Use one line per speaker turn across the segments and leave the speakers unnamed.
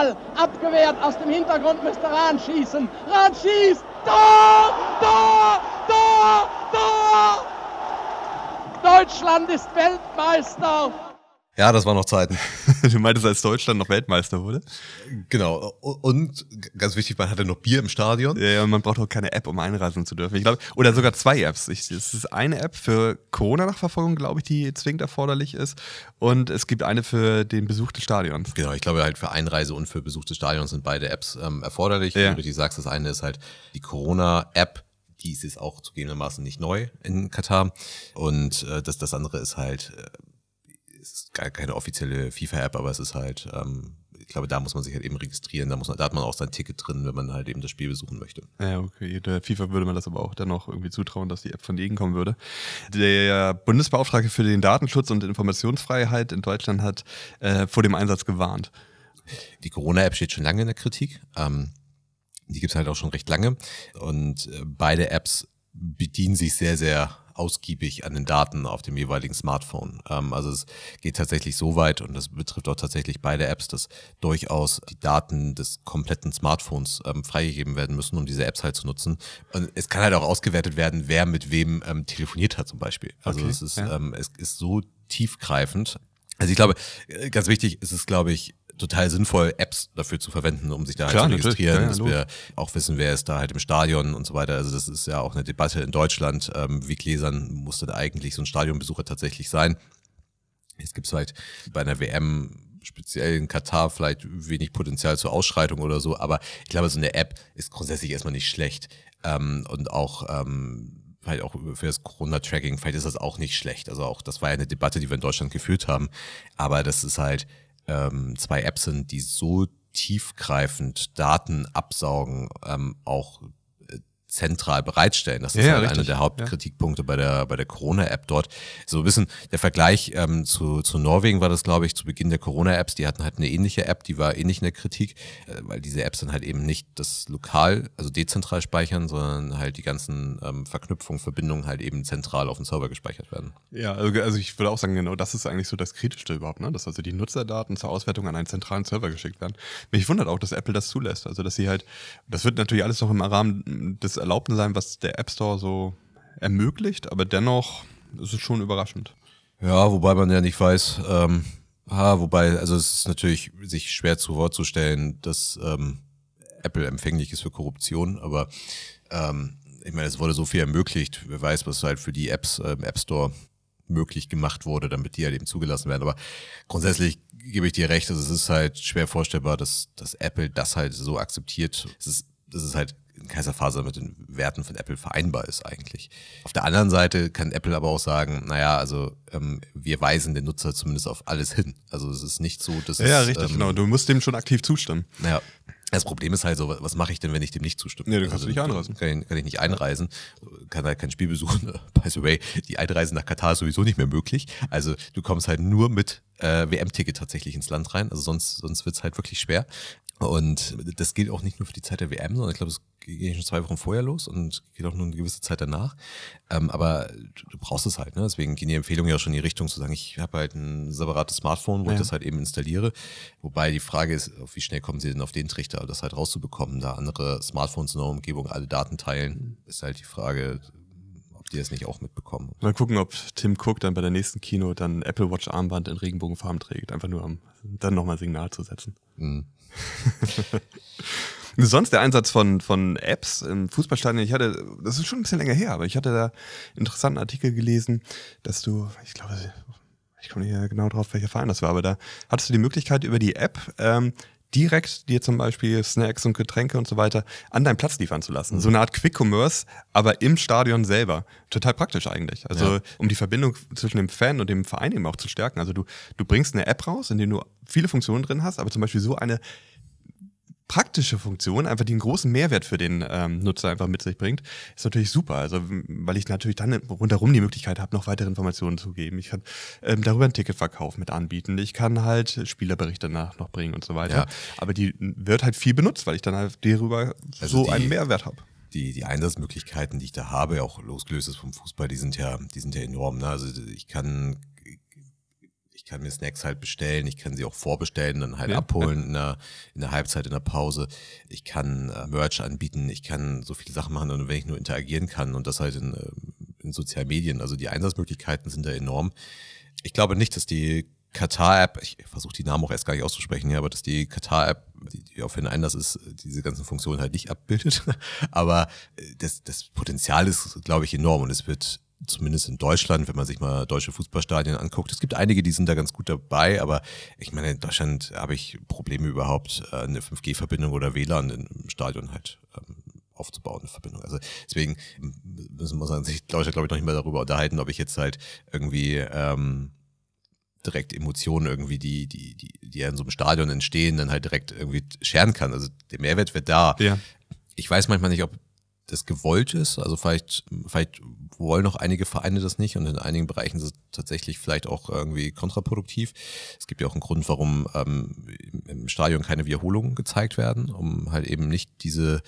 Ball abgewehrt aus dem Hintergrund müsste Rahn schießen. Rahn schießt. Tor! Tor! Tor! Tor! Deutschland ist Weltmeister.
Ja, das waren noch Zeiten.
du meintest, als Deutschland noch Weltmeister wurde?
Genau. Und ganz wichtig, man hatte noch Bier im Stadion.
Ja, und man braucht auch keine App, um einreisen zu dürfen. Ich glaube, oder sogar zwei Apps. es ist eine App für Corona-Nachverfolgung, glaube ich, die zwingend erforderlich ist. Und es gibt eine für den Besuch des Stadions.
Genau, ich glaube halt für Einreise und für Besuch des Stadions sind beide Apps ähm, erforderlich. Ja. Wie du richtig sagst, das eine ist halt die Corona-App, die ist jetzt auch zugegebenermaßen nicht neu in Katar. Und äh, das, das andere ist halt äh, ist gar keine offizielle FIFA-App, aber es ist halt, ähm, ich glaube, da muss man sich halt eben registrieren. Da, muss man, da hat man auch sein Ticket drin, wenn man halt eben das Spiel besuchen möchte.
Ja, okay. Der FIFA würde man das aber auch dann noch irgendwie zutrauen, dass die App von denen kommen würde. Der Bundesbeauftragte für den Datenschutz und Informationsfreiheit in Deutschland hat äh, vor dem Einsatz gewarnt.
Die Corona-App steht schon lange in der Kritik. Ähm, die gibt es halt auch schon recht lange. Und äh, beide Apps bedienen sich sehr, sehr ausgiebig an den Daten auf dem jeweiligen Smartphone. Ähm, also es geht tatsächlich so weit und das betrifft auch tatsächlich beide Apps, dass durchaus die Daten des kompletten Smartphones ähm, freigegeben werden müssen, um diese Apps halt zu nutzen. Und es kann halt auch ausgewertet werden, wer mit wem ähm, telefoniert hat zum Beispiel. Also okay, es ist ja. ähm, es ist so tiefgreifend. Also ich glaube, äh, ganz wichtig ist es, glaube ich, total sinnvoll, Apps dafür zu verwenden, um sich da Klar, halt zu registrieren, ja, ja, dass wir auch wissen, wer ist da halt im Stadion und so weiter. Also das ist ja auch eine Debatte in Deutschland. Ähm, wie gläsern musste da eigentlich so ein Stadionbesucher tatsächlich sein? Jetzt gibt es halt bei einer WM speziell in Katar vielleicht wenig Potenzial zur Ausschreitung oder so, aber ich glaube, so eine App ist grundsätzlich erstmal nicht schlecht. Ähm, und auch ähm, vielleicht auch für das Corona-Tracking, vielleicht ist das auch nicht schlecht. Also auch, das war ja eine Debatte, die wir in Deutschland geführt haben. Aber das ist halt, ähm, zwei Apps sind, die so tiefgreifend Daten absaugen, ähm, auch zentral bereitstellen. Das ist ja, halt einer der Hauptkritikpunkte ja. bei der bei der Corona-App dort. So ein bisschen der Vergleich ähm, zu, zu Norwegen war das, glaube ich, zu Beginn der Corona-Apps. Die hatten halt eine ähnliche App, die war ähnlich in der Kritik, äh, weil diese Apps dann halt eben nicht das lokal, also dezentral speichern, sondern halt die ganzen ähm, Verknüpfungen, Verbindungen halt eben zentral auf dem Server gespeichert werden.
Ja, also, also ich würde auch sagen, genau das ist eigentlich so das Kritischste überhaupt, ne? dass also die Nutzerdaten zur Auswertung an einen zentralen Server geschickt werden. Mich wundert auch, dass Apple das zulässt. Also dass sie halt, das wird natürlich alles noch im Rahmen des Erlaubten sein, was der App Store so ermöglicht, aber dennoch ist es schon überraschend.
Ja, wobei man ja nicht weiß, ähm, ha, wobei, also es ist natürlich sich schwer zu Wort zu stellen, dass ähm, Apple empfänglich ist für Korruption, aber ähm, ich meine, es wurde so viel ermöglicht. Wer weiß, was halt für die Apps äh, im App Store möglich gemacht wurde, damit die halt eben zugelassen werden. Aber grundsätzlich gebe ich dir recht, also es ist halt schwer vorstellbar, dass, dass Apple das halt so akzeptiert. Es ist, das ist halt Phase mit den Werten von Apple vereinbar ist eigentlich. Auf der anderen Seite kann Apple aber auch sagen, naja, also ähm, wir weisen den Nutzer zumindest auf alles hin. Also es ist nicht so, dass
ja,
es...
Ja, richtig, ähm, genau. Du musst dem schon aktiv zustimmen.
Ja. Das Problem ist halt so, was mache ich denn, wenn ich dem nicht zustimme?
Ja, du kannst also, nicht einreisen.
Kann ich, kann ich nicht einreisen, kann halt kein Spiel besuchen. By the way, die Einreise nach Katar ist sowieso nicht mehr möglich. Also du kommst halt nur mit äh, WM-Ticket tatsächlich ins Land rein. Also sonst, sonst wird's halt wirklich schwer. Und das gilt auch nicht nur für die Zeit der WM, sondern ich glaube, es geht schon zwei Wochen vorher los und geht auch nur eine gewisse Zeit danach. Ähm, aber du, du, brauchst es halt, ne? Deswegen gehen die Empfehlungen ja schon in die Richtung zu sagen, ich habe halt ein separates Smartphone, wo ja. ich das halt eben installiere. Wobei die Frage ist, wie schnell kommen sie denn auf den Trichter, das halt rauszubekommen, da andere Smartphones in der Umgebung alle Daten teilen, ist halt die Frage, ob die das nicht auch mitbekommen.
Mal gucken, ob Tim Cook dann bei der nächsten Kino dann Apple Watch Armband in Regenbogenfarben trägt, einfach nur um dann nochmal Signal zu setzen. Mhm. Sonst der Einsatz von, von Apps im Fußballstadion, ich hatte, das ist schon ein bisschen länger her, aber ich hatte da einen interessanten Artikel gelesen, dass du, ich glaube, ich komme nicht genau drauf, welcher Verein das war, aber da hattest du die Möglichkeit über die App ähm, direkt dir zum Beispiel Snacks und Getränke und so weiter an deinen Platz liefern zu lassen. So eine Art Quick Commerce, aber im Stadion selber. Total praktisch eigentlich. Also ja. um die Verbindung zwischen dem Fan und dem Verein eben auch zu stärken. Also du, du bringst eine App raus, in der du viele Funktionen drin hast, aber zum Beispiel so eine praktische Funktion, einfach die einen großen Mehrwert für den ähm, Nutzer einfach mit sich bringt, ist natürlich super. Also weil ich natürlich dann rundherum die Möglichkeit habe, noch weitere Informationen zu geben. Ich kann ähm, darüber einen Ticketverkauf mit anbieten. Ich kann halt Spielerberichte danach noch bringen und so weiter. Ja. Aber die wird halt viel benutzt, weil ich dann halt darüber also so die, einen Mehrwert habe
die, die Einsatzmöglichkeiten, die ich da habe, auch losgelöst vom Fußball, die sind ja, die sind ja enorm. Ne? Also ich kann kann mir Snacks halt bestellen, ich kann sie auch vorbestellen, dann halt
Ja,
abholen in, der, in der Halbzeit, in der Pause. Ich kann äh, Merch anbieten, ich kann so viele Sachen machen, und wenn ich nur interagieren kann und das halt in, ähm, in sozialen Medien. Also die Einsatzmöglichkeiten sind da enorm. Ich glaube nicht, dass die Qatar-App, ich versuche die Namen auch erst gar nicht auszusprechen, ja, aber dass die Qatar-App, die, die auf jeden Einlass ist, diese ganzen Funktionen halt nicht abbildet. aber äh, das, das Potenzial ist, glaube ich, enorm und es wird zumindest in Deutschland, wenn man sich mal deutsche Fußballstadien anguckt, es gibt einige, die sind da ganz gut dabei, aber ich meine, in Deutschland habe ich Probleme überhaupt, äh, eine 5G-Verbindung oder WLAN im Stadion halt ähm, aufzubauen, eine Verbindung. Also deswegen müssen wir sagen, sich Leute, glaube ich, noch nicht mehr darüber unterhalten, ob ich jetzt halt irgendwie ähm, direkt Emotionen irgendwie, die, die, die, die ja in so einem Stadion entstehen, dann halt direkt irgendwie scheren kann. Also der Mehrwert wird da.
Ja.
Ich weiß manchmal nicht, ob das gewollt ist. Also vielleicht, vielleicht wollen noch einige Vereine das nicht und in einigen Bereichen ist es tatsächlich vielleicht auch irgendwie kontraproduktiv. Es gibt ja auch einen Grund, warum ähm, im Stadion keine Wiederholungen gezeigt werden, um halt eben nicht diese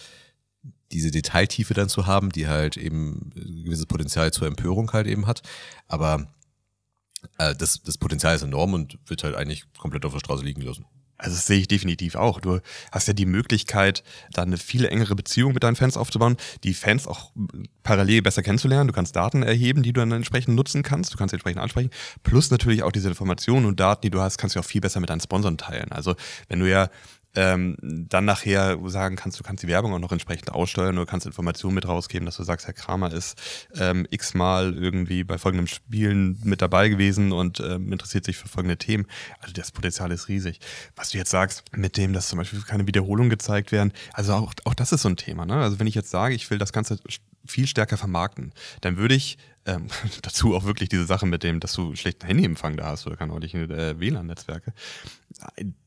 diese Detailtiefe dann zu haben, die halt eben ein gewisses Potenzial zur Empörung halt eben hat. Aber äh, das, das Potenzial ist enorm und wird halt eigentlich komplett auf der Straße liegen lassen.
Also das sehe ich definitiv auch. Du hast ja die Möglichkeit, da eine viel engere Beziehung mit deinen Fans aufzubauen, die Fans auch parallel besser kennenzulernen. Du kannst Daten erheben, die du dann entsprechend nutzen kannst. Du kannst entsprechend ansprechen. Plus natürlich auch diese Informationen und Daten, die du hast, kannst du auch viel besser mit deinen Sponsoren teilen. Also wenn du ja ähm, dann nachher sagen kannst, du kannst die Werbung auch noch entsprechend aussteuern oder kannst Informationen mit rausgeben, dass du sagst, Herr Kramer ist ähm, x-mal irgendwie bei folgendem Spielen mit dabei gewesen und ähm, interessiert sich für folgende Themen. Also das Potenzial ist riesig. Was du jetzt sagst, mit dem, dass zum Beispiel keine Wiederholungen gezeigt werden, also auch, auch das ist so ein Thema. Ne? Also wenn ich jetzt sage, ich will das Ganze viel stärker vermarkten, dann würde ich ähm, dazu auch wirklich diese Sache mit dem, dass du schlechten Handyempfang da hast oder keine ordentlichen äh, WLAN-Netzwerke.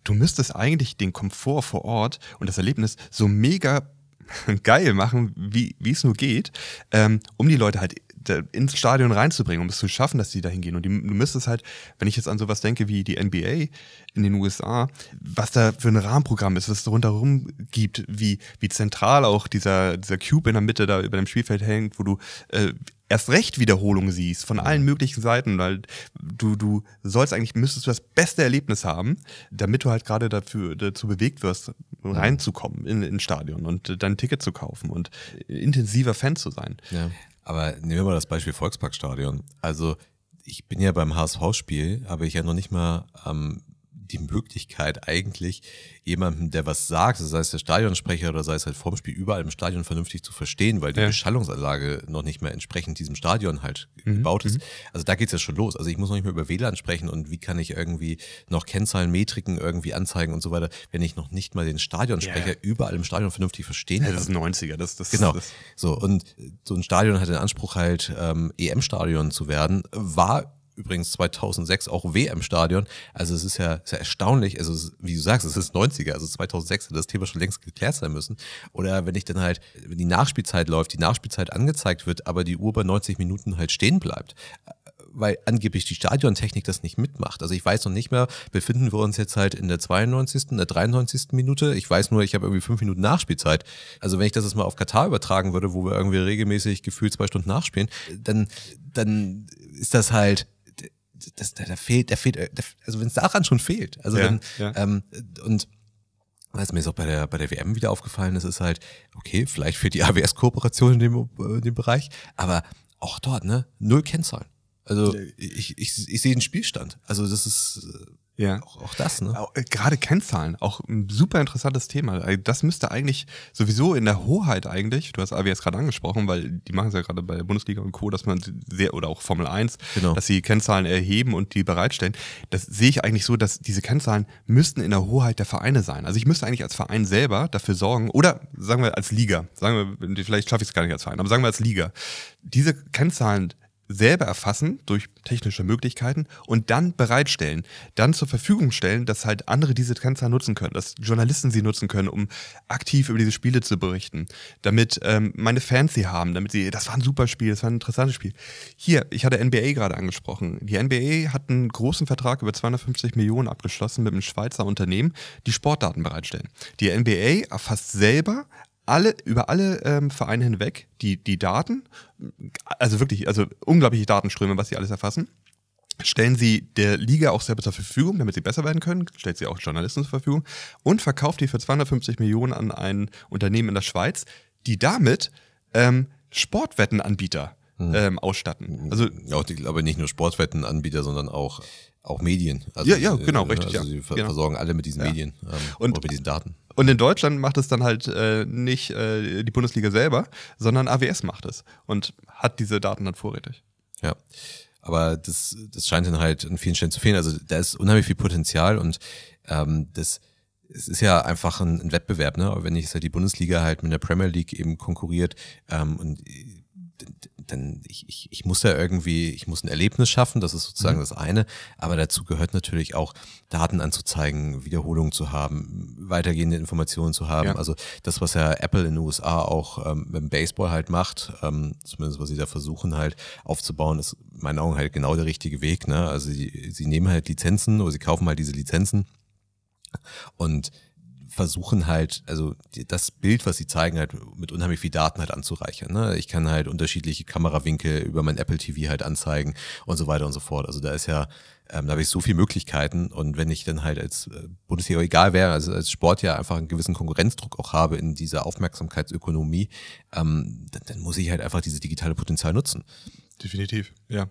Du müsstest eigentlich den Komfort vor Ort und das Erlebnis so mega geil machen, wie es nur geht, ähm, um die Leute halt ins Stadion reinzubringen, um es zu schaffen, dass sie da hingehen. Und die, du müsstest halt, wenn ich jetzt an sowas denke wie die NBA in den USA, was da für ein Rahmenprogramm ist, was es rundherum gibt, wie, wie zentral auch dieser, dieser Cube in der Mitte da über dem Spielfeld hängt, wo du äh, erst recht Wiederholungen siehst von allen möglichen Seiten, weil du, du sollst eigentlich, müsstest du das beste Erlebnis haben, damit du halt gerade dafür dazu bewegt wirst, reinzukommen in, ins Stadion und dein Ticket zu kaufen und intensiver Fan zu sein.
Ja. Aber nehmen wir mal das Beispiel Volksparkstadion. Also ich bin ja beim HSV-Spiel, habe ich ja noch nicht mal ähm, die Möglichkeit eigentlich jemandem, der was sagt, sei es der Stadionsprecher oder sei es halt vorm Spiel, überall im Stadion vernünftig zu verstehen, weil die
Ja.
Beschallungsanlage noch nicht mehr entsprechend diesem Stadion halt
Mhm,
gebaut ist. Also da geht's ja schon los. Also ich muss noch nicht mehr über WLAN sprechen und wie kann ich irgendwie noch Kennzahlen, Metriken irgendwie anzeigen und so weiter, wenn ich noch nicht mal den Stadionsprecher
Ja.
überall im Stadion vernünftig verstehen
Ja,
kann.
das ist 90er. Das, das,
Genau.
Das,
So, und so ein Stadion hat den Anspruch halt, ähm, EM-Stadion zu werden, war übrigens 2006 auch WM-Stadion. Also es ist ja, ist ja erstaunlich, also es, wie du sagst, es ist 90er, also 2006 hätte das Thema schon längst geklärt sein müssen. Oder wenn ich dann halt, wenn die Nachspielzeit läuft, die Nachspielzeit angezeigt wird, aber die Uhr bei 90 Minuten halt stehen bleibt weil angeblich die Stadiontechnik das nicht mitmacht. Also ich weiß noch nicht mehr, befinden wir uns jetzt halt in der 92., in der 93. Minute. Ich weiß nur, ich habe irgendwie fünf Minuten Nachspielzeit. Also wenn ich das jetzt mal auf Katar übertragen würde, wo wir irgendwie regelmäßig gefühlt zwei Stunden nachspielen, dann, dann ist das halt, das, da, da fehlt, da fehlt, also wenn es daran schon fehlt. Also
Ja,
dann,
ja.
ähm, und was mir ist auch bei der, bei der WM wieder aufgefallen ist, ist halt, okay, vielleicht fehlt die AWS-Kooperation in dem, äh, in dem Bereich, aber auch dort, ne, null Kennzahlen. Also ich, ich, ich sehe den Spielstand. Also das ist äh,
ja.
auch, auch das, ne?
Auch, äh, Gerade Kennzahlen, auch ein super interessantes Thema. Äh, Das müsste eigentlich sowieso in der Hoheit eigentlich, du hast AWS gerade angesprochen, weil die machen es ja gerade bei der Bundesliga und Co., dass man sehr, oder auch Formel 1,
Genau.
dass sie Kennzahlen erheben und die bereitstellen. Das sehe ich eigentlich so, dass diese Kennzahlen müssten in der Hoheit der Vereine sein. Also ich müsste eigentlich als Verein selber dafür sorgen, oder sagen wir als Liga, sagen wir, vielleicht schaffe ich es gar nicht als Verein, aber sagen wir als Liga, diese Kennzahlen selber erfassen durch technische Möglichkeiten und dann bereitstellen, dann zur Verfügung stellen, dass halt andere diese Kennzahlen nutzen können, dass Journalisten sie nutzen können, um aktiv über diese Spiele zu berichten, damit ähm, meine Fans sie haben, damit sie, das war ein super Spiel, das war ein interessantes Spiel. Hier, ich hatte NBA gerade angesprochen. Die NBA hat einen großen Vertrag über 250 Millionen abgeschlossen mit einem Schweizer Unternehmen, die Sportdaten bereitstellen. Die NBA erfasst selber alle, über alle ähm, Vereine hinweg die, die Daten, also wirklich, also unglaubliche Datenströme, was sie alles erfassen. stellen sie der Liga auch selber zur Verfügung, damit sie besser werden können, stellt sie auch Journalisten zur Verfügung und verkauft die für 250 Millionen an ein Unternehmen in der Schweiz, die damit ähm, Sportwettenanbieter ähm, ausstatten. Also
Auch die, aber nicht nur Sportwettenanbieter, sondern auch, auch Medien. Also,
Ja, ja, genau,
äh,
richtig,
Also
ja.
sie ver
Genau.
versorgen alle mit diesen
Ja.
Medien ähm,
Und-
mit diesen Daten.
Und in Deutschland macht es dann halt äh, nicht äh, die Bundesliga selber, sondern AWS macht es und hat diese Daten dann vorrätig.
Ja. Aber das, das scheint dann halt an vielen Stellen zu fehlen. Also da ist unheimlich viel Potenzial und ähm, das es ist ja einfach ein, ein Wettbewerb, ne? Aber wenn ich halt die Bundesliga halt mit der Premier League eben konkurriert ähm, und dann ich, ich, ich muss da irgendwie, ich muss ein Erlebnis schaffen, das ist sozusagen das eine, aber dazu gehört natürlich auch Daten anzuzeigen, Wiederholungen zu haben, weitergehende Informationen zu haben.
Ja.
Also das, was ja Apple in den USA auch ähm, mit dem Baseball halt macht, ähm, zumindest was sie da versuchen halt aufzubauen, ist in meinen Augen halt genau der richtige Weg. Ne? Also sie, sie nehmen halt Lizenzen oder sie kaufen halt diese Lizenzen und versuchen halt, also das Bild, was sie zeigen, halt mit unheimlich viel Daten halt anzureichern. Ne? Ich kann halt unterschiedliche Kamerawinkel über mein Apple TV halt anzeigen und so weiter und so fort. Also da ist ja, ähm, da habe ich so viele Möglichkeiten und wenn ich dann halt als äh, Bundesliga egal wäre, also als Sport ja einfach einen gewissen Konkurrenzdruck auch habe in dieser Aufmerksamkeitsökonomie, ähm, dann, dann muss ich halt einfach dieses digitale Potenzial nutzen.
Definitiv, ja.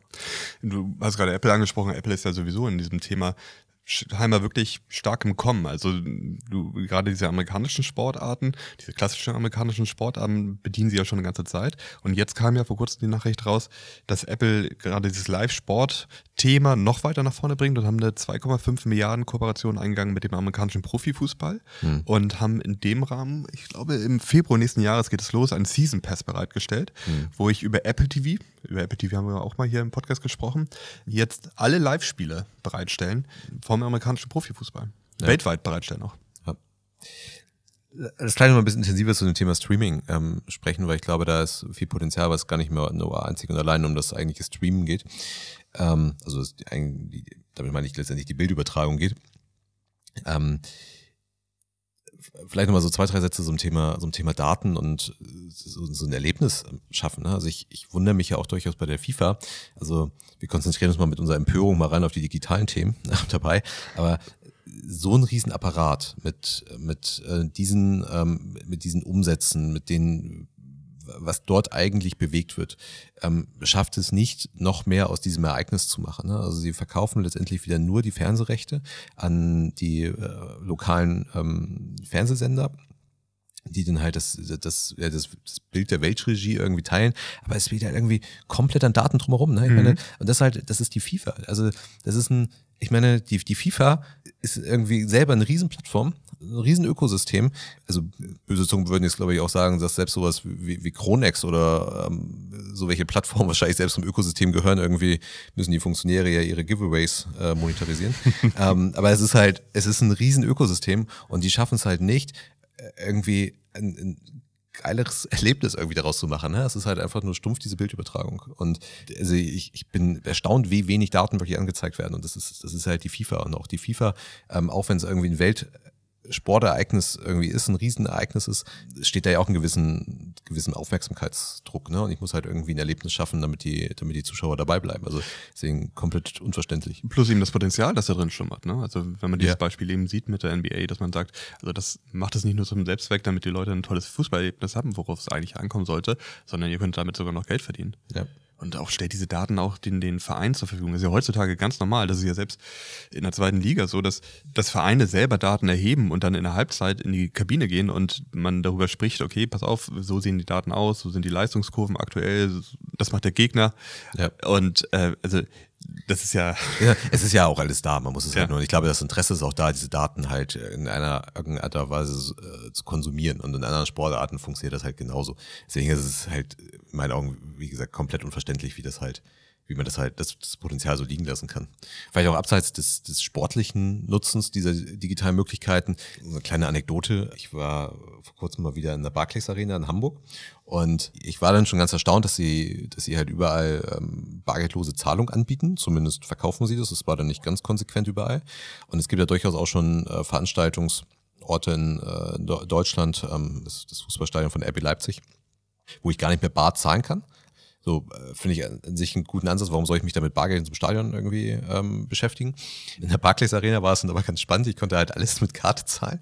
Du hast gerade Apple angesprochen. Apple ist ja sowieso in diesem Thema scheinbar wirklich stark im Kommen. Also du gerade diese amerikanischen Sportarten, diese klassischen amerikanischen Sportarten bedienen sie ja schon eine ganze Zeit. Und jetzt kam ja vor kurzem die Nachricht raus, dass Apple gerade dieses Live-Sport-Thema noch weiter nach vorne bringt und haben eine 2,5 Milliarden Kooperation eingegangen mit dem amerikanischen Profifußball und haben in dem Rahmen, ich glaube im Februar nächsten Jahres geht es los, einen Season Pass bereitgestellt, wo ich über Apple TV, über Apple TV haben wir auch mal hier im Podcast gesprochen, jetzt alle Live-Spiele bereitstellen vom amerikanischen Profifußball. Weltweit bereitstellen auch.
das gleich noch mal ein bisschen intensiver zu dem Thema Streaming ähm, sprechen, weil ich glaube, da ist viel Potenzial, was gar nicht mehr nur einzig und allein um das eigentliche Streamen geht. Ähm, also die, damit meine ich letztendlich die Bildübertragung geht. Ähm, vielleicht nochmal so zwei, drei Sätze zum Thema, zum Thema Daten und so, so ein Erlebnis schaffen. Ne? Also ich, ich wundere mich ja auch durchaus bei der FIFA. Also wir konzentrieren uns mal mit unserer Empörung mal rein auf die digitalen Themen dabei. Aber so ein Riesenapparat mit, mit äh, diesen, ähm, mit diesen Umsätzen, mit denen, was dort eigentlich bewegt wird, ähm, schafft es nicht, noch mehr aus diesem Ereignis zu machen. Ne? Also sie verkaufen letztendlich wieder nur die Fernsehrechte an die äh, lokalen ähm, Fernsehsender die dann halt das, das, ja, das, das Bild der Weltregie irgendwie teilen, aber es wird halt irgendwie komplett an Daten drumherum. Ne? Ich meine, und das halt, das ist die FIFA. Also das ist ein, ich meine, die, die FIFA ist irgendwie selber eine Riesenplattform, ein Riesenökosystem. Also böse Zungen würden jetzt, glaube ich, auch sagen, dass selbst sowas wie, wie Kronex oder ähm, so welche Plattformen wahrscheinlich selbst zum Ökosystem gehören. Irgendwie müssen die Funktionäre ja ihre Giveaways äh, monetarisieren. ähm, aber es ist halt, es ist ein Riesenökosystem und die schaffen es halt nicht, äh, irgendwie ein, ein geileres Erlebnis irgendwie daraus zu machen. Ne? Es ist halt einfach nur stumpf diese Bildübertragung. Und also ich, ich bin erstaunt, wie wenig Daten wirklich angezeigt werden. Und das ist, das ist halt die FIFA. Und auch die FIFA, ähm, auch wenn es irgendwie ein Welt Sportereignis irgendwie ist, ein Riesenereignis ist, steht da ja auch ein gewissen, gewissen Aufmerksamkeitsdruck. Ne? Und ich muss halt irgendwie ein Erlebnis schaffen, damit die, damit die Zuschauer dabei bleiben. Also deswegen komplett unverständlich.
Plus eben das Potenzial, das da drin schlummert. Ne? Also wenn man dieses
Ja.
Beispiel eben sieht mit der NBA, dass man sagt, also das macht es nicht nur zum Selbstzweck, damit die Leute ein tolles Fußballerlebnis haben, worauf es eigentlich ankommen sollte, sondern ihr könnt damit sogar noch Geld verdienen.
Ja.
Und auch stellt diese Daten auch den, den Vereinen zur Verfügung. Das ist ja heutzutage ganz normal. Das ist ja selbst in der zweiten Liga so, dass, dass Vereine selber Daten erheben und dann in der Halbzeit in die Kabine gehen und man darüber spricht, okay, pass auf, so sehen die Daten aus, so sind die Leistungskurven aktuell, das macht der Gegner.
Ja.
Und äh, also das ist ja,
Ja, es ist ja auch alles da, man muss es
Ja.
halt nur. Ich glaube, das Interesse ist auch da, diese Daten halt in einer irgendeiner Art und Weise äh, zu konsumieren. Und in anderen Sportarten funktioniert das halt genauso. Deswegen ist es halt in meinen Augen, wie gesagt, komplett unverständlich, wie das halt, wie man das halt, das, das Potenzial so liegen lassen kann. Vielleicht auch abseits des, des sportlichen Nutzens dieser digitalen Möglichkeiten. Eine kleine Anekdote. Ich war vor kurzem mal wieder in der Barclays Arena in Hamburg und ich war dann schon ganz erstaunt, dass sie, dass sie halt überall ähm, bargeldlose Zahlung anbieten. Zumindest verkaufen sie das. Das war dann nicht ganz konsequent überall. Und es gibt ja durchaus auch schon äh, Veranstaltungsorte in äh, Deutschland, ähm, das, das Fußballstadion von RB Leipzig, wo ich gar nicht mehr bar zahlen kann, So äh, finde ich an sich einen guten Ansatz. Warum soll ich mich da mit Bargeld zum Stadion irgendwie ähm, beschäftigen? In der Barclays Arena war es dann aber ganz spannend. Ich konnte halt alles mit Karte zahlen.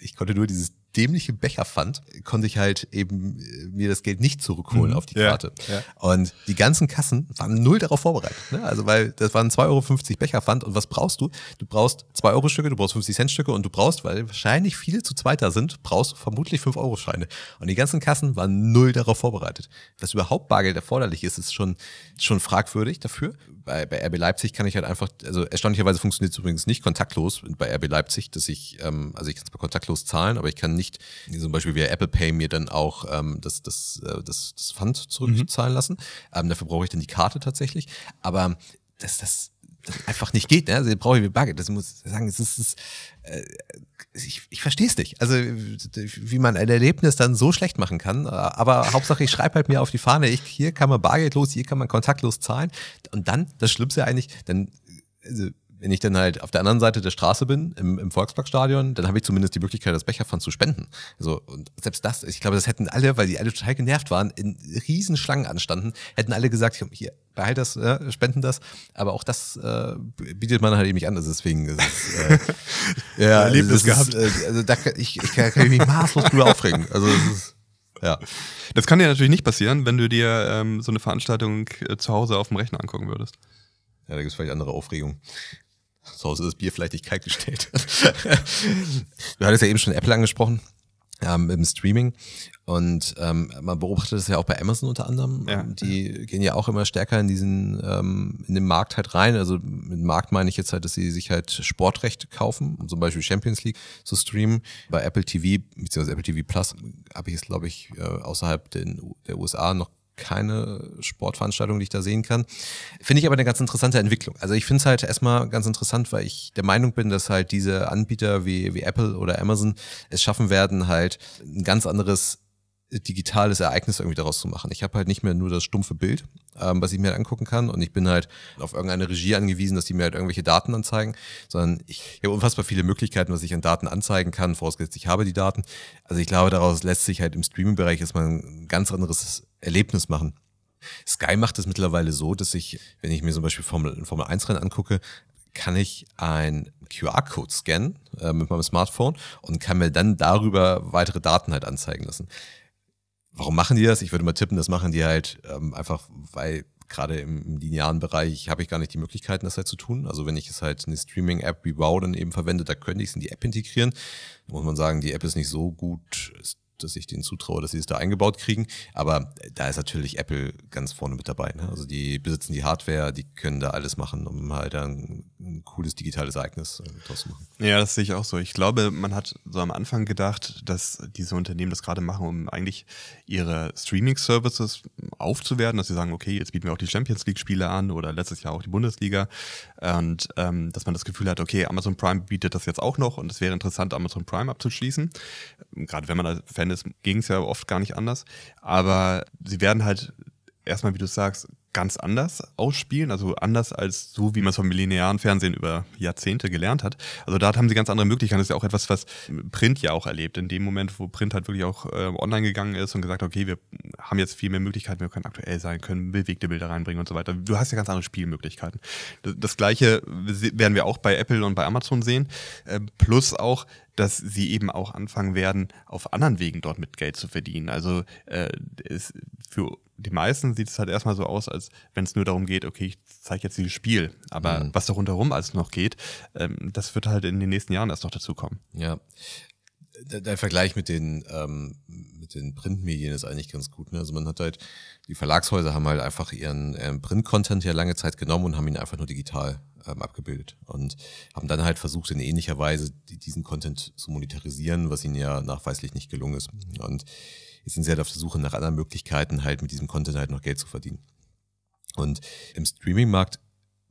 Ich konnte nur dieses dämliche Becher fand, konnte ich halt eben äh, mir das Geld nicht zurückholen
Mhm.
auf die
Ja,
Karte.
ja.
Und die ganzen Kassen waren null darauf vorbereitet. Ne? Also weil das waren 2,50 Euro Becherpfand und was brauchst du? Du brauchst 2 Euro Stücke, du brauchst 50 Cent Stücke und du brauchst, weil wahrscheinlich viele zu zweit da sind, brauchst vermutlich 5 Euro Scheine. Und die ganzen Kassen waren null darauf vorbereitet. Dass überhaupt Bargeld erforderlich ist, ist schon, schon fragwürdig dafür. Bei, bei RB Leipzig kann ich halt einfach, also erstaunlicherweise funktioniert es übrigens nicht kontaktlos bei RB Leipzig, dass ich, ähm, also ich kann zwar kontaktlos zahlen, aber ich kann nicht, zum Beispiel via Apple Pay mir dann auch ähm, das, das, äh, das, das Pfand zurückzahlen lassen. Ähm, dafür brauche ich dann die Karte tatsächlich. Aber dass das das einfach nicht geht, ne? Also brauche ich mir Bargeld. Das muss ich sagen, es ist, ist äh, ich, ich verstehe es nicht. Also wie man ein Erlebnis dann so schlecht machen kann. Aber Hauptsache, ich schreibe halt mir auf die Fahne, ich, hier kann man bargeldlos, hier kann man kontaktlos zahlen. Und dann, das Schlimmste eigentlich, dann, also, wenn ich dann halt auf der anderen Seite der Straße bin, im, im Volksparkstadion, dann habe ich zumindest die Möglichkeit, das Becherpfand zu spenden. Also, und selbst das, ich glaube, das hätten alle, weil die alle total genervt waren, in riesen Schlangen anstanden, hätten alle gesagt, hier, behalt das, äh, spenden das. Aber auch das äh, bietet man halt eben nicht an. Deswegen ist es, äh, ja,
Erlebnis
das ist, äh, also da kann ich, ich kann, kann ich mich maßlos drüber aufregen. Also es ist, ja.
Das kann dir natürlich nicht passieren, wenn du dir ähm, so eine Veranstaltung äh, zu Hause auf dem Rechner angucken würdest.
Ja, da gibt es vielleicht andere Aufregung. Hause ist das Bier vielleicht nicht kalt gestellt. du hattest ja eben schon Apple angesprochen ähm, im Streaming. Und ähm, man beobachtet das ja auch bei Amazon unter anderem.
Ja.
Die gehen ja auch immer stärker in diesen, ähm, in den Markt halt rein. Also mit Markt meine ich jetzt halt, dass sie sich halt Sportrechte kaufen, um zum Beispiel Champions League zu streamen. Bei Apple TV, beziehungsweise Apple TV Plus, habe ich es, glaube ich, äh, außerhalb den, der USA noch keine Sportveranstaltung, die ich da sehen kann. Finde ich aber eine ganz interessante Entwicklung. Also ich finde es halt erstmal ganz interessant, weil ich der Meinung bin, dass halt diese Anbieter wie, wie Apple oder Amazon es schaffen werden, halt ein ganz anderes digitales Ereignis irgendwie daraus zu machen. Ich habe halt nicht mehr nur das stumpfe Bild, ähm, was ich mir halt angucken kann und ich bin halt auf irgendeine Regie angewiesen, dass die mir halt irgendwelche Daten anzeigen, sondern ich, ich habe unfassbar viele Möglichkeiten, was ich an Daten anzeigen kann, vorausgesetzt ich habe die Daten. Also ich glaube, daraus lässt sich halt im Streaming-Bereich erstmal ein ganz anderes Erlebnis machen. Sky macht es mittlerweile so, dass ich, wenn ich mir zum Beispiel Formel, Formel 1 Rennen angucke, kann ich ein QR-Code scannen äh, mit meinem Smartphone und kann mir dann darüber weitere Daten halt anzeigen lassen. Warum machen die das? Ich würde mal tippen, das machen die halt ähm, einfach, weil gerade im, im linearen Bereich habe ich gar nicht die Möglichkeiten, das halt zu tun. Also wenn ich es halt eine Streaming-App wie Wow dann eben verwende, da könnte ich es in die App integrieren. Da muss man sagen, die App ist nicht so gut, dass ich denen zutraue, dass sie es da eingebaut kriegen. Aber da ist natürlich Apple ganz vorne mit dabei. Ne? Also die besitzen die Hardware, die können da alles machen, um halt ein, ein cooles digitales Ereignis äh, draus zu machen.
Ja, das sehe ich auch so. Ich glaube, man hat so am Anfang gedacht, dass diese Unternehmen das gerade machen, um eigentlich ihre Streaming-Services aufzuwerten, dass sie sagen, okay, jetzt bieten wir auch die Champions League-Spiele an oder letztes Jahr auch die Bundesliga. Und ähm, dass man das Gefühl hat, okay, Amazon Prime bietet das jetzt auch noch und es wäre interessant, Amazon Prime abzuschließen. Gerade wenn man da Fan ist, ging es ja oft gar nicht anders. Aber sie werden halt erstmal, wie du sagst, ganz anders ausspielen, also anders als so, wie man es vom linearen Fernsehen über Jahrzehnte gelernt hat. Also da haben sie ganz andere Möglichkeiten. Das ist ja auch etwas, was Print ja auch erlebt. In dem Moment, wo Print halt wirklich auch äh, online gegangen ist und gesagt, okay, wir haben jetzt viel mehr Möglichkeiten, wir können aktuell sein, können bewegte Bilder reinbringen und so weiter. Du hast ja ganz andere Spielmöglichkeiten. Das, das gleiche werden wir auch bei Apple und bei Amazon sehen. Äh, plus auch, dass sie eben auch anfangen werden, auf anderen Wegen dort mit Geld zu verdienen. Also äh, es, für die meisten sieht es halt erstmal so aus, als wenn es nur darum geht, okay, ich zeige jetzt dieses Spiel. Aber mhm. was da rundherum alles noch geht, ähm, das wird halt in den nächsten Jahren erst noch dazukommen.
Ja. Der Vergleich mit den, ähm, mit den Printmedien ist eigentlich ganz gut. Ne? Also man hat halt, die Verlagshäuser haben halt einfach ihren ähm, Print-Content ja lange Zeit genommen und haben ihn einfach nur digital ähm, abgebildet und haben dann halt versucht, in ähnlicher Weise diesen Content zu monetarisieren, was ihnen ja nachweislich nicht gelungen ist. Und jetzt sind sie halt auf der Suche nach anderen Möglichkeiten, halt mit diesem Content halt noch Geld zu verdienen. Und im Streaming-Markt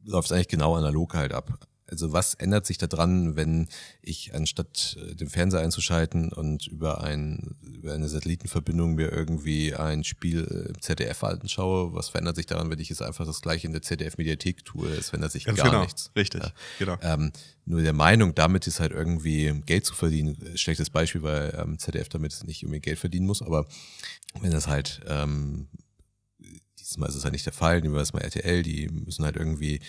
läuft es eigentlich genau analog halt ab. Also was ändert sich daran, wenn ich anstatt den Fernseher einzuschalten und über, ein, über eine Satellitenverbindung mir irgendwie ein Spiel im ZDF anschaue? Was verändert sich daran, wenn ich es einfach das gleiche in der ZDF-Mediathek tue? Es verändert sich
Ganz
gar
genau.
nichts.
Richtig,
Ja.
genau.
Ähm, nur der Meinung, damit ist halt irgendwie Geld zu verdienen, äh, schlechtes Beispiel, weil ähm, ZDF damit nicht irgendwie Geld verdienen muss, aber wenn das halt ähm, die dieses Mal ist es halt nicht der Fall. Nehmen wir das mal RTL, die müssen halt irgendwie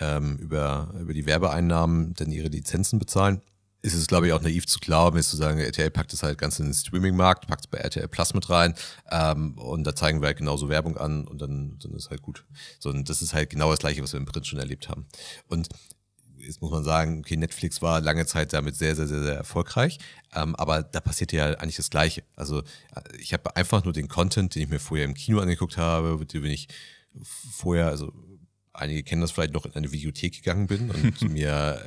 ähm, über, über die Werbeeinnahmen dann ihre Lizenzen bezahlen. Ist es, glaube ich, auch naiv zu glauben, ist zu sagen, RTL packt es halt ganz in den Streaming-Markt, packt es bei RTL Plus mit rein ähm, und da zeigen wir halt genauso Werbung an und dann, dann ist halt gut. So, und das ist halt genau das Gleiche, was wir im Print schon erlebt haben. Und jetzt muss man sagen, okay, Netflix war lange Zeit damit sehr, sehr, sehr, sehr erfolgreich, ähm, aber da passierte ja eigentlich das Gleiche. Also äh, ich habe einfach nur den Content, den ich mir vorher im Kino angeguckt habe, den ich vorher, also einige kennen das vielleicht noch, in eine Videothek gegangen bin und mir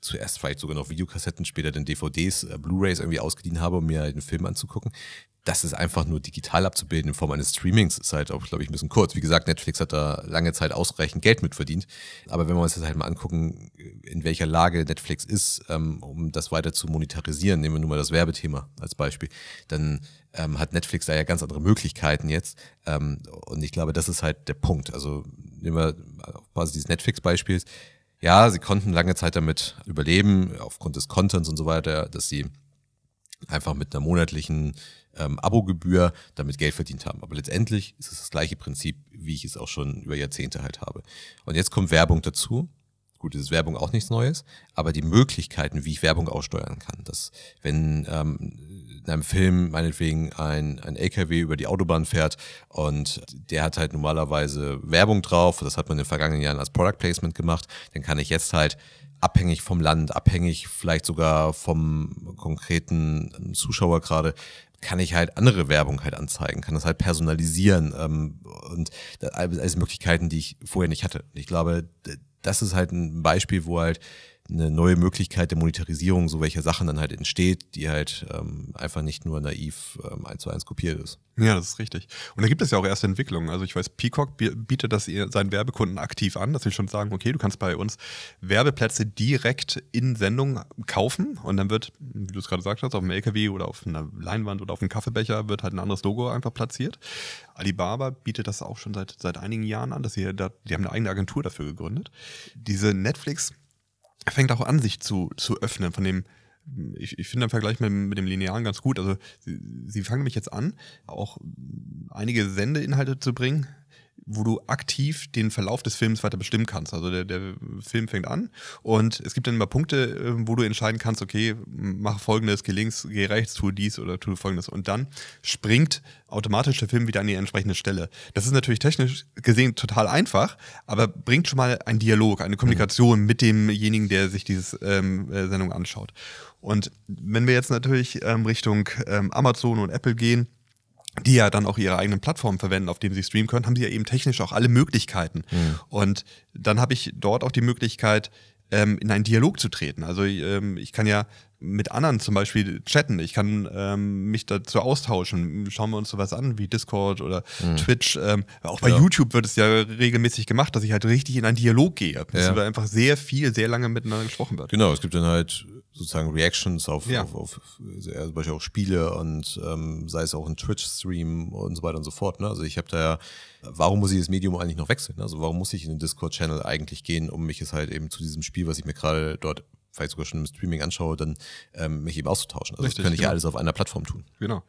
zuerst vielleicht sogar noch Videokassetten, später dann DVDs, äh, Blu-rays irgendwie ausgeliehen habe, um mir halt einen Film anzugucken das ist einfach nur digital abzubilden in Form eines Streamings, ist halt auch, glaube ich, ein bisschen kurz. Wie gesagt, Netflix hat da lange Zeit ausreichend Geld mitverdient. Aber wenn wir uns das halt mal angucken, in welcher Lage Netflix ist, ähm, um das weiter zu monetarisieren, nehmen wir nur mal das Werbethema als Beispiel, dann ähm, hat Netflix da ja ganz andere Möglichkeiten jetzt. Ähm, und ich glaube, das ist halt der Punkt. Also nehmen wir auf Basis dieses Netflix-Beispiels. Ja, sie konnten lange Zeit damit überleben, aufgrund des Contents und so weiter, dass sie einfach mit einer monatlichen ähm, Abogebühr damit Geld verdient haben. Aber letztendlich ist es das gleiche Prinzip, wie ich es auch schon über Jahrzehnte halt habe. Und jetzt kommt Werbung dazu. Gut, ist Werbung auch nichts Neues, aber die Möglichkeiten, wie ich Werbung aussteuern kann, dass wenn ähm, in einem Film meinetwegen ein, ein LKW über die Autobahn fährt und der hat halt normalerweise Werbung drauf, das hat man in den vergangenen Jahren als Product Placement gemacht, dann kann ich jetzt halt abhängig vom Land, abhängig vielleicht sogar vom konkreten Zuschauer gerade, kann ich halt andere Werbung halt anzeigen, kann das halt personalisieren ähm, und alles Möglichkeiten, die ich vorher nicht hatte. Ich glaube, das ist halt ein Beispiel, wo halt eine neue Möglichkeit der Monetarisierung so welcher Sachen dann halt entsteht, die halt ähm, einfach nicht nur naiv ähm, eins zu eins kopiert ist.
Ja, das ist richtig. Und da gibt es ja auch erste Entwicklungen. Also ich weiß, Peacock bietet das seinen Werbekunden aktiv an, dass sie schon sagen, okay, du kannst bei uns Werbeplätze direkt in Sendung kaufen und dann wird, wie du es gerade gesagt hast, auf dem LKW oder auf einer Leinwand oder auf einem Kaffeebecher wird halt ein anderes Logo einfach platziert. Alibaba bietet das auch schon seit, seit einigen Jahren an, dass sie da, die haben eine eigene Agentur dafür gegründet. Diese Netflix fängt auch an, sich zu, zu öffnen von dem, ich, ich finde den Vergleich mit, mit dem Linearen ganz gut. Also sie, sie fangen nämlich jetzt an, auch einige Sendeinhalte zu bringen, wo du aktiv den Verlauf des Films weiter bestimmen kannst. Also der, der Film fängt an und es gibt dann immer Punkte, äh, wo du entscheiden kannst, okay, mach folgendes, geh links, geh rechts, tu dies oder tu folgendes. Und dann springt automatisch der Film wieder an die entsprechende Stelle. Das ist natürlich technisch gesehen total einfach, aber bringt schon mal einen Dialog, eine Kommunikation mhm. mit demjenigen, der sich diese ähm, äh, Sendung anschaut. Und wenn wir jetzt natürlich ähm, Richtung ähm, Amazon und Apple gehen, die ja dann auch ihre eigenen Plattformen verwenden, auf denen sie streamen können, haben sie ja eben technisch auch alle Möglichkeiten. Mhm. Und dann habe ich dort auch die Möglichkeit, ähm, in einen Dialog zu treten. Also ähm, ich kann ja mit anderen zum Beispiel chatten. Ich kann ähm, mich dazu austauschen. Schauen wir uns sowas an wie Discord oder mhm. Twitch. Ähm, auch bei ja. YouTube wird es ja regelmäßig gemacht, dass ich halt richtig in einen Dialog gehe. Dass ja. einfach sehr viel, sehr lange miteinander gesprochen wird.
Genau, es gibt dann halt sozusagen Reactions auf, ja. auf, auf ja, zum Beispiel auch Spiele und ähm, sei es auch ein Twitch-Stream und so weiter und so fort. Ne? Also ich habe da ja, warum muss ich das Medium eigentlich noch wechseln? Also warum muss ich in den Discord-Channel eigentlich gehen, um mich es halt eben zu diesem Spiel, was ich mir gerade dort vielleicht sogar schon im Streaming anschaue, dann ähm, mich eben auszutauschen. Also Richtig, das könnte ich genau. ja alles auf einer Plattform tun.
Genau.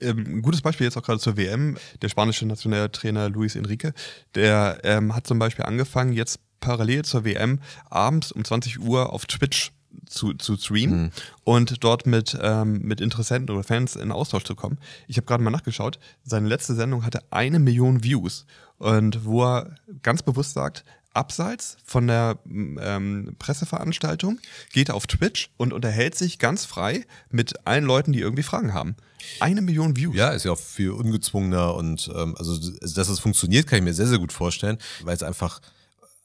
Ähm, ein gutes Beispiel jetzt auch gerade zur WM. Der spanische Nationaltrainer Luis Enrique, der ähm, hat zum Beispiel angefangen, jetzt parallel zur WM abends um 20 Uhr auf Twitch zu, zu streamen mhm. und dort mit, ähm, mit Interessenten oder Fans in Austausch zu kommen. Ich habe gerade mal nachgeschaut, seine letzte Sendung hatte eine Million Views und wo er ganz bewusst sagt, abseits von der ähm, Presseveranstaltung, geht auf Twitch und unterhält sich ganz frei mit allen Leuten, die irgendwie Fragen haben. Eine Million Views.
Ja, ist ja auch viel ungezwungener und ähm, also dass es funktioniert, kann ich mir sehr, sehr gut vorstellen, weil es einfach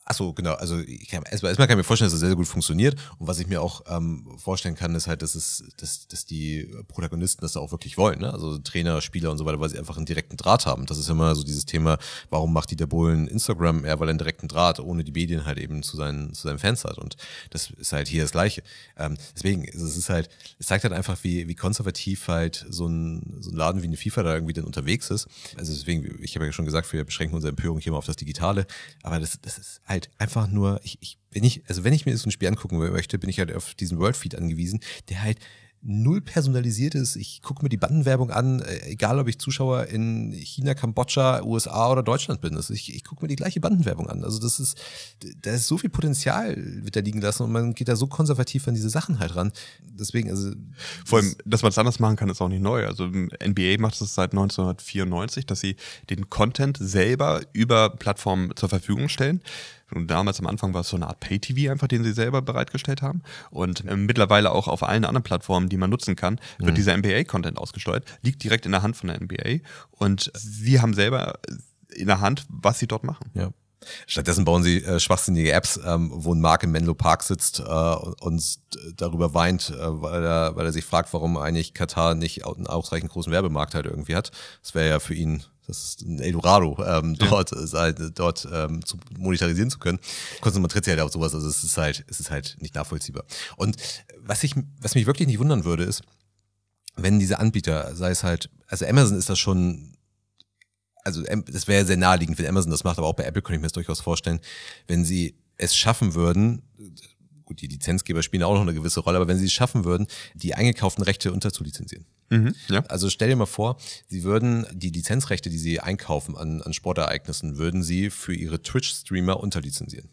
Achso, genau. Also ich kann, erstmal, erstmal kann ich mir vorstellen, dass das sehr, sehr gut funktioniert. Und was ich mir auch ähm, vorstellen kann, ist halt, dass es, dass, dass die Protagonisten das auch wirklich wollen. Ne? Also Trainer, Spieler und so weiter, weil sie einfach einen direkten Draht haben. Das ist immer so dieses Thema, warum macht Dieter Bohlen Instagram? Ja, weil er einen direkten Draht ohne die Medien halt eben zu seinen, zu seinen Fans hat. Und das ist halt hier das Gleiche. Ähm, deswegen, es ist halt, es zeigt halt einfach, wie, wie konservativ halt so ein, so ein Laden wie eine FIFA da irgendwie dann unterwegs ist. Also deswegen, ich habe ja schon gesagt, wir beschränken unsere Empörung hier mal auf das Digitale. Aber das, das ist halt halt einfach nur, ich, ich, wenn ich, also wenn ich mir so ein Spiel angucken möchte, bin ich halt auf diesen Worldfeed angewiesen, der halt null personalisiert ist. Ich gucke mir die Bandenwerbung an, äh, egal ob ich Zuschauer in China, Kambodscha, USA oder Deutschland bin. Also ich, ich gucke mir die gleiche Bandenwerbung an. Also das ist, da ist so viel Potenzial wird da liegen lassen und man geht da so konservativ an diese Sachen halt ran. Deswegen, also.
Vor allem, dass man es anders machen kann, ist auch nicht neu. Also NBA macht es seit 1994, dass sie den Content selber über Plattformen zur Verfügung stellen. Und damals am Anfang war es so eine Art Pay-TV einfach, den sie selber bereitgestellt haben. Und äh, mittlerweile auch auf allen anderen Plattformen, die man nutzen kann, wird mhm. dieser NBA-Content ausgesteuert, liegt direkt in der Hand von der NBA. Und sie haben selber in der Hand, was sie dort machen.
Ja. Stattdessen bauen sie äh, schwachsinnige Apps, ähm, wo ein Mark in Menlo Park sitzt äh, und darüber weint, äh, weil, er, weil er sich fragt, warum eigentlich Katar nicht einen ausreichend großen Werbemarkt halt irgendwie hat. Das wäre ja für ihn das ist ein Eldorado, ähm, dort, ja. halt, dort ähm, zu monetarisieren zu können. Konzentriert sich halt auf sowas, also es ist halt, es ist halt nicht nachvollziehbar. Und was ich, was mich wirklich nicht wundern würde, ist, wenn diese Anbieter, sei es halt, also Amazon ist das schon, also das wäre sehr naheliegend, wenn Amazon das macht, aber auch bei Apple könnte ich mir das durchaus vorstellen, wenn sie es schaffen würden, gut, die Lizenzgeber spielen auch noch eine gewisse Rolle, aber wenn sie es schaffen würden, die eingekauften Rechte unterzulizenzieren. Mhm, ja. Also stell dir mal vor, sie würden die Lizenzrechte, die sie einkaufen an, an Sportereignissen, würden sie für ihre Twitch-Streamer unterlizenzieren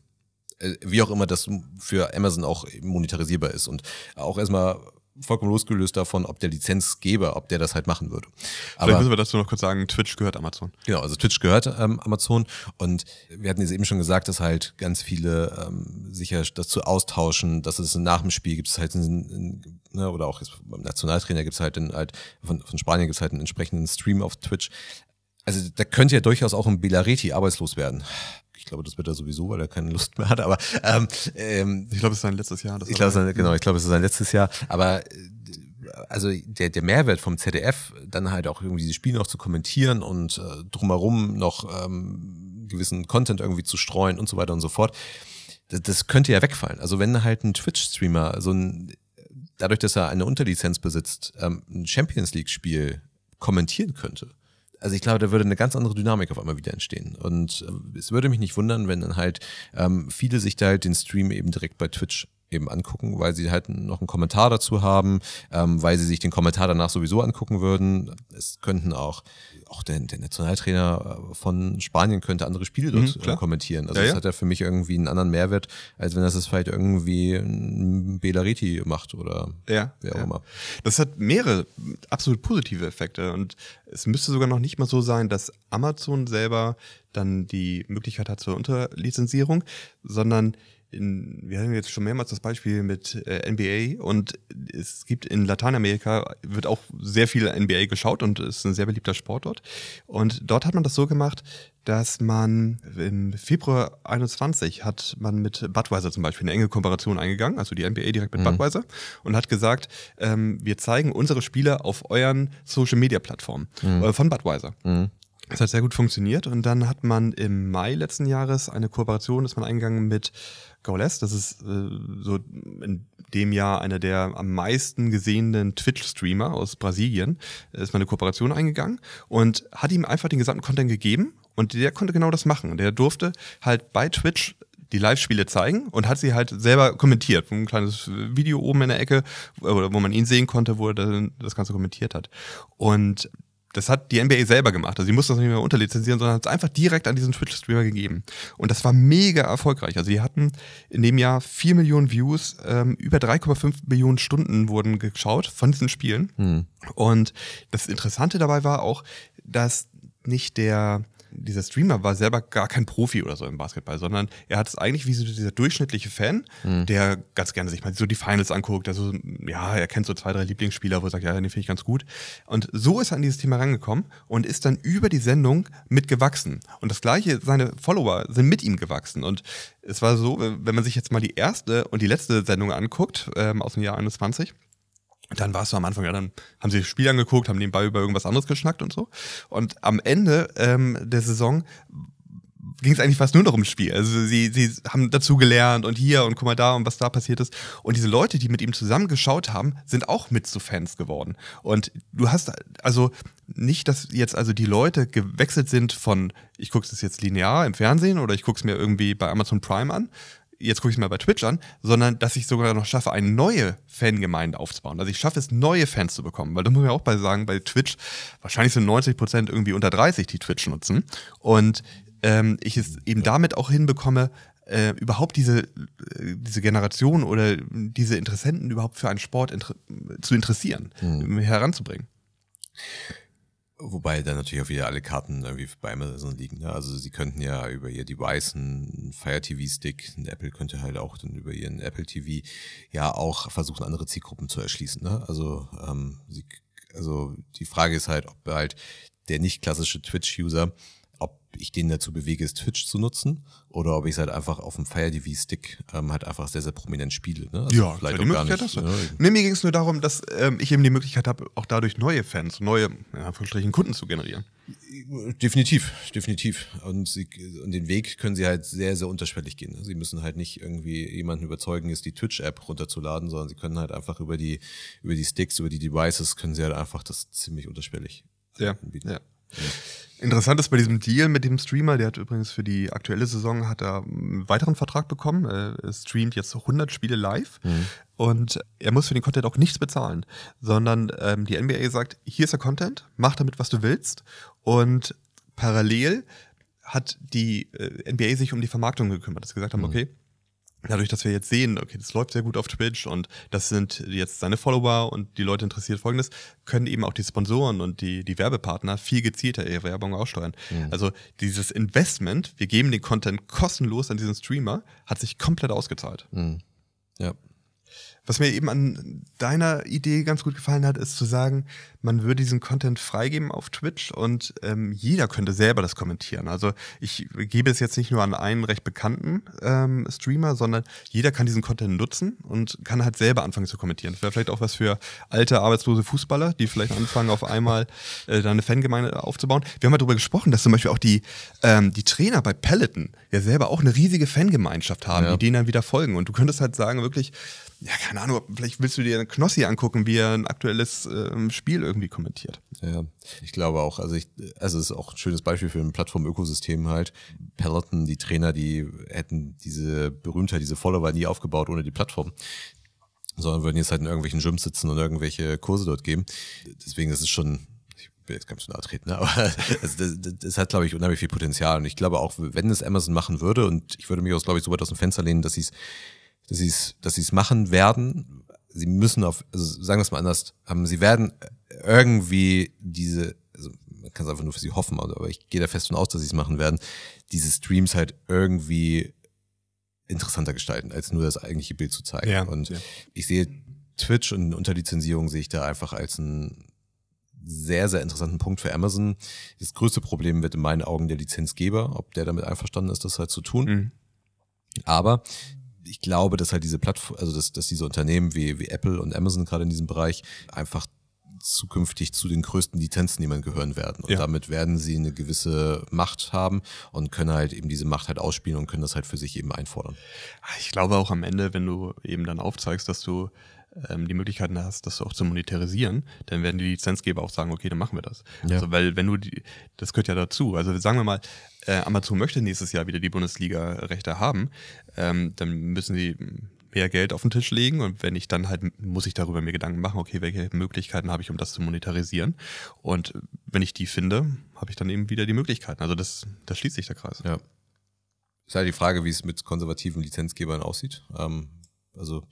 äh, wie auch immer das für Amazon auch monetarisierbar ist und auch erstmal vollkommen losgelöst davon, ob der Lizenzgeber, ob der das halt machen würde.
Aber, Vielleicht müssen wir dazu noch kurz sagen, Twitch gehört Amazon.
Genau, also Twitch gehört ähm, Amazon und wir hatten jetzt eben schon gesagt, dass halt ganz viele ähm, sicher dazu austauschen, dass es nach dem Spiel gibt es halt einen, ne, oder auch jetzt beim Nationaltrainer gibt es halt, einen, halt von, von Spanien gibt es halt einen entsprechenden Stream auf Twitch. Also da könnte ja durchaus auch ein Belareti arbeitslos werden ich glaube, das wird er sowieso, weil er keine Lust mehr hat. Aber ähm, ähm,
ich glaube, es ist sein letztes Jahr.
ich glaube, genau, ich glaube, es ist sein letztes Jahr. Aber äh, also der, der Mehrwert vom ZDF, dann halt auch irgendwie die Spiele noch zu kommentieren und äh, drumherum noch ähm, gewissen Content irgendwie zu streuen und so weiter und so fort, das, das könnte ja wegfallen. Also wenn halt ein Twitch-Streamer so ein dadurch, dass er eine Unterlizenz besitzt, ähm, ein Champions League-Spiel kommentieren könnte, also ich glaube, da würde eine ganz andere Dynamik auf einmal wieder entstehen. Und äh, es würde mich nicht wundern, wenn dann halt ähm, viele sich da halt den Stream eben direkt bei Twitch eben angucken, weil sie halt noch einen Kommentar dazu haben, ähm, weil sie sich den Kommentar danach sowieso angucken würden. Es könnten auch, auch der, der Nationaltrainer äh, von Spanien könnte andere Spiele dort mhm, kommentieren. Also ja, das ja. hat ja für mich irgendwie einen anderen Mehrwert, als wenn das es vielleicht irgendwie ein Belariti macht oder
ja, wer auch ja. immer. Das hat mehrere absolut positive Effekte und es müsste sogar noch nicht mal so sein, dass Amazon selber dann die Möglichkeit hat zur Unterlizenzierung, sondern in, wir hatten jetzt schon mehrmals das Beispiel mit äh, NBA und es gibt in Lateinamerika wird auch sehr viel NBA geschaut und ist ein sehr beliebter Sport dort. Und dort hat man das so gemacht, dass man im Februar 21 hat man mit Budweiser zum Beispiel eine enge Kooperation eingegangen, also die NBA direkt mit mhm. Budweiser und hat gesagt, ähm, wir zeigen unsere Spieler auf euren Social Media Plattformen mhm. äh, von Budweiser. Mhm. Das hat sehr gut funktioniert und dann hat man im Mai letzten Jahres eine Kooperation, ist man eingegangen mit Gaules, das ist äh, so in dem Jahr einer der am meisten gesehenen Twitch-Streamer aus Brasilien, ist mal eine Kooperation eingegangen und hat ihm einfach den gesamten Content gegeben und der konnte genau das machen. Der durfte halt bei Twitch die Live-Spiele zeigen und hat sie halt selber kommentiert. Ein kleines Video oben in der Ecke, wo man ihn sehen konnte, wo er das Ganze kommentiert hat. Und das hat die NBA selber gemacht. Also sie mussten das nicht mehr unterlizenzieren, sondern hat es einfach direkt an diesen Twitch-Streamer gegeben. Und das war mega erfolgreich. Also sie hatten in dem Jahr 4 Millionen Views, ähm, über 3,5 Millionen Stunden wurden geschaut von diesen Spielen. Hm. Und das Interessante dabei war auch, dass nicht der dieser Streamer war selber gar kein Profi oder so im Basketball, sondern er hat es eigentlich wie so dieser durchschnittliche Fan, mhm. der ganz gerne sich mal so die Finals anguckt, der so, ja, er kennt so zwei, drei Lieblingsspieler, wo er sagt, ja, den finde ich ganz gut. Und so ist er an dieses Thema rangekommen und ist dann über die Sendung mitgewachsen. Und das gleiche, seine Follower sind mit ihm gewachsen. Und es war so, wenn man sich jetzt mal die erste und die letzte Sendung anguckt, ähm, aus dem Jahr 21, dann war es so am Anfang, ja, dann haben sie das Spiel angeguckt, haben nebenbei über irgendwas anderes geschnackt und so. Und am Ende ähm, der Saison ging es eigentlich fast nur noch ums Spiel. Also sie, sie haben dazu gelernt und hier und guck mal da und was da passiert ist. Und diese Leute, die mit ihm zusammen geschaut haben, sind auch mit zu Fans geworden. Und du hast also nicht, dass jetzt also die Leute gewechselt sind von, ich gucke es jetzt linear im Fernsehen oder ich gucke es mir irgendwie bei Amazon Prime an, jetzt gucke ich es mal bei Twitch an, sondern dass ich sogar noch schaffe, eine neue Fangemeinde aufzubauen. Also ich schaffe es, neue Fans zu bekommen. Weil da muss man ja auch bei sagen, bei Twitch, wahrscheinlich sind 90 Prozent irgendwie unter 30, die Twitch nutzen. Und ähm, ich es eben damit auch hinbekomme, äh, überhaupt diese, äh, diese Generation oder diese Interessenten überhaupt für einen Sport inter zu interessieren, mhm. heranzubringen.
Wobei dann natürlich auch wieder alle Karten irgendwie bei Amazon liegen. Ne? Also sie könnten ja über ihr Device einen Fire TV Stick, ein Apple könnte halt auch dann über ihren Apple TV ja auch versuchen, andere Zielgruppen zu erschließen. Ne? Also, ähm, sie, also die Frage ist halt, ob halt der nicht klassische Twitch-User ich den dazu bewege, ist Twitch zu nutzen oder ob ich es halt einfach auf dem Fire TV Stick ähm, halt einfach sehr, sehr prominent spiele. Ne?
Also ja, vielleicht auch gar nicht. Das, ne? Nee, mir ging es nur darum, dass ähm, ich eben die Möglichkeit habe, auch dadurch neue Fans, neue, ja, Kunden zu generieren.
Definitiv, definitiv. Und, sie, und den Weg können sie halt sehr, sehr unterschwellig gehen. Sie müssen halt nicht irgendwie jemanden überzeugen, ist die Twitch-App runterzuladen, sondern sie können halt einfach über die, über die Sticks, über die Devices, können sie halt einfach das ziemlich unterschwellig
ja, anbieten. Ja. Interessant ist bei diesem Deal mit dem Streamer, der hat übrigens für die aktuelle Saison hat er einen weiteren Vertrag bekommen. Er streamt jetzt 100 Spiele live mhm. und er muss für den Content auch nichts bezahlen, sondern ähm, die NBA sagt, hier ist der Content, mach damit, was du willst und parallel hat die äh, NBA sich um die Vermarktung gekümmert, dass sie gesagt haben, mhm. okay, dadurch, dass wir jetzt sehen, okay, das läuft sehr gut auf Twitch und das sind jetzt seine Follower und die Leute interessiert folgendes, können eben auch die Sponsoren und die, die Werbepartner viel gezielter ihre Werbung aussteuern. Mhm. Also dieses Investment, wir geben den Content kostenlos an diesen Streamer, hat sich komplett ausgezahlt.
Mhm. Ja.
Was mir eben an deiner Idee ganz gut gefallen hat, ist zu sagen, man würde diesen Content freigeben auf Twitch und ähm, jeder könnte selber das kommentieren. Also ich gebe es jetzt nicht nur an einen recht bekannten ähm, Streamer, sondern jeder kann diesen Content nutzen und kann halt selber anfangen zu kommentieren. Das wäre vielleicht auch was für alte, arbeitslose Fußballer, die vielleicht anfangen, auf einmal äh, da eine Fangemeinde aufzubauen. Wir haben mal darüber gesprochen, dass zum Beispiel auch die, ähm, die Trainer bei Peloton ja selber auch eine riesige Fangemeinschaft haben, ja. die denen dann wieder folgen. Und du könntest halt sagen, wirklich, ja, keine Ahnung, vielleicht willst du dir einen Knossi angucken, wie er ein aktuelles ähm, Spiel irgendwie kommentiert.
Ja, ich glaube auch. Also, ich, also es ist auch ein schönes Beispiel für ein Plattform-Ökosystem halt. Peloton, die Trainer, die hätten diese Berühmtheit, diese Follower nie aufgebaut ohne die Plattform sondern würden jetzt halt in irgendwelchen Gyms sitzen und irgendwelche Kurse dort geben. Deswegen ist es schon, ich will jetzt gar nicht so nahe treten, ne? aber das, das, das hat, glaube ich, unheimlich viel Potenzial. Und ich glaube auch, wenn es Amazon machen würde, und ich würde mich auch, glaube ich, so weit aus dem Fenster lehnen, dass sie es dass sie es, dass sie es machen werden. Sie müssen auf, also sagen wir es mal anders, ähm, sie werden irgendwie diese, also man kann es einfach nur für sie hoffen, aber ich gehe da fest von aus, dass sie es machen werden, diese Streams halt irgendwie interessanter gestalten, als nur das eigentliche Bild zu zeigen. Ja, und ja. ich sehe Twitch und Unterlizenzierung sehe ich da einfach als einen sehr, sehr interessanten Punkt für Amazon. Das größte Problem wird in meinen Augen der Lizenzgeber, ob der damit einverstanden ist, das halt zu tun. Mhm. Aber ich glaube, dass halt diese Plattform, also dass, dass diese Unternehmen wie, wie Apple und Amazon gerade in diesem Bereich einfach zukünftig zu den größten Lizenznehmern gehören werden. Und ja. damit werden sie eine gewisse Macht haben und können halt eben diese Macht halt ausspielen und können das halt für sich eben einfordern.
Ich glaube auch am Ende, wenn du eben dann aufzeigst, dass du ähm, die Möglichkeiten hast, das auch zu monetarisieren, dann werden die Lizenzgeber auch sagen, okay, dann machen wir das. Ja. Also, weil wenn du die, das gehört ja dazu. Also sagen wir mal, äh, Amazon möchte nächstes Jahr wieder die Bundesliga-Rechte haben, ähm, dann müssen sie mehr Geld auf den Tisch legen und wenn ich dann halt, muss ich darüber mir Gedanken machen, okay, welche Möglichkeiten habe ich, um das zu monetarisieren und wenn ich die finde, habe ich dann eben wieder die Möglichkeiten. Also das, das schließt sich der Kreis.
Ja. Ist halt die Frage, wie es mit konservativen Lizenzgebern aussieht. Ähm, also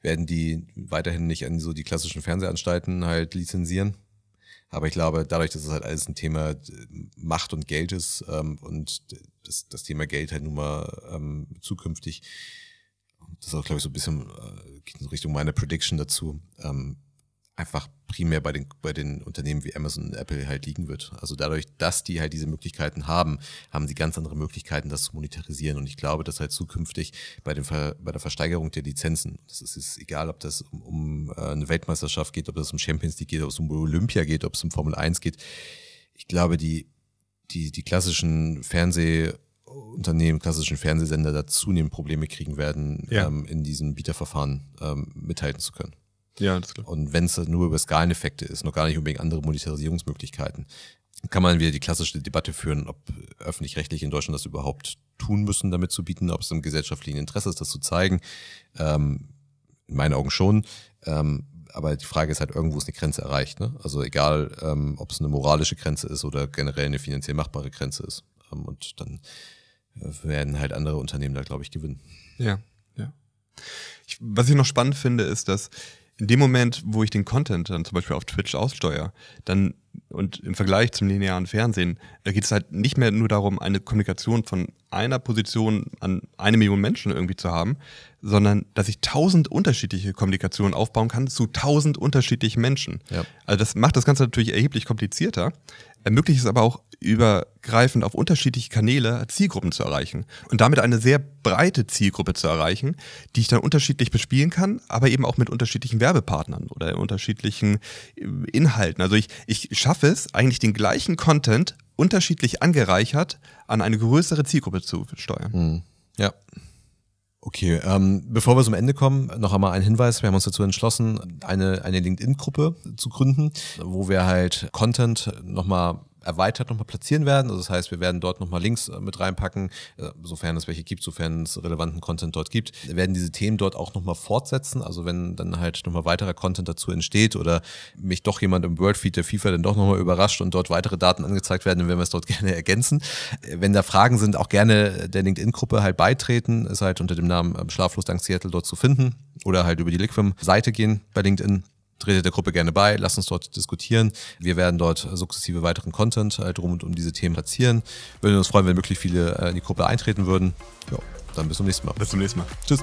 werden die weiterhin nicht an so die klassischen Fernsehanstalten halt lizenzieren. Aber ich glaube, dadurch, dass es halt alles ein Thema Macht und Geld ist ähm, und das, das Thema Geld halt nun mal ähm, zukünftig, das ist auch, glaube ich, so ein bisschen äh, Richtung meiner Prediction dazu, ähm, einfach primär bei den, bei den Unternehmen wie Amazon und Apple halt liegen wird. Also dadurch, dass die halt diese Möglichkeiten haben, haben sie ganz andere Möglichkeiten, das zu monetarisieren. Und ich glaube, dass halt zukünftig bei, den Ver, bei der Versteigerung der Lizenzen, das ist, ist egal, ob das um, um äh, eine Weltmeisterschaft geht, ob das um Champions League geht, ob es um Olympia geht, ob es um Formel 1 geht. Ich glaube, die, die, die klassischen Fernsehunternehmen, klassischen Fernsehsender da zunehmend Probleme kriegen werden, ja. ähm, in diesem Bieterverfahren ähm, mithalten zu können.
Ja, das klar.
Und wenn es nur über Skaleneffekte ist, noch gar nicht unbedingt andere Monetarisierungsmöglichkeiten, kann man wieder die klassische Debatte führen, ob öffentlich-rechtlich in Deutschland das überhaupt tun müssen, damit zu bieten, ob es im gesellschaftlichen Interesse ist, das zu zeigen. Ähm, in meinen Augen schon. Ähm, aber die Frage ist halt, irgendwo ist eine Grenze erreicht. Ne? Also egal, ähm, ob es eine moralische Grenze ist oder generell eine finanziell machbare Grenze ist. Ähm, und dann äh, werden halt andere Unternehmen da, glaube ich, gewinnen.
Ja, ja. Ich, was ich noch spannend finde, ist, dass in dem Moment, wo ich den Content dann zum Beispiel auf Twitch aussteuere, dann und im Vergleich zum linearen Fernsehen geht es halt nicht mehr nur darum, eine Kommunikation von einer Position an eine Million Menschen irgendwie zu haben, sondern dass ich tausend unterschiedliche Kommunikationen aufbauen kann zu tausend unterschiedlichen Menschen. Ja. Also das macht das Ganze natürlich erheblich komplizierter, ermöglicht es aber auch übergreifend auf unterschiedliche Kanäle Zielgruppen zu erreichen und damit eine sehr breite Zielgruppe zu erreichen, die ich dann unterschiedlich bespielen kann, aber eben auch mit unterschiedlichen Werbepartnern oder unterschiedlichen äh, Inhalten. Also ich, ich schaffe es, eigentlich den gleichen Content unterschiedlich angereichert an eine größere Zielgruppe zu steuern.
Hm. Ja. Okay, ähm, bevor wir zum Ende kommen, noch einmal ein Hinweis. Wir haben uns dazu entschlossen, eine, eine LinkedIn-Gruppe zu gründen, wo wir halt Content nochmal erweitert nochmal platzieren werden. Also das heißt, wir werden dort nochmal Links äh, mit reinpacken, äh, sofern es welche gibt, sofern es relevanten Content dort gibt. Wir werden diese Themen dort auch nochmal fortsetzen. Also wenn dann halt nochmal weiterer Content dazu entsteht oder mich doch jemand im Worldfeed der FIFA dann doch nochmal überrascht und dort weitere Daten angezeigt werden, dann werden wir es dort gerne ergänzen. Wenn da Fragen sind, auch gerne der LinkedIn-Gruppe halt beitreten. Ist halt unter dem Namen ähm, Schlaflos dank Seattle dort zu finden oder halt über die Liquim-Seite gehen bei LinkedIn tretet der Gruppe gerne bei, lasst uns dort diskutieren. Wir werden dort sukzessive weiteren Content äh, drum und um diese Themen platzieren. Würden uns freuen, wenn möglichst viele äh, in die Gruppe eintreten würden. Jo, dann bis zum nächsten Mal.
Bis zum nächsten Mal.
Tschüss.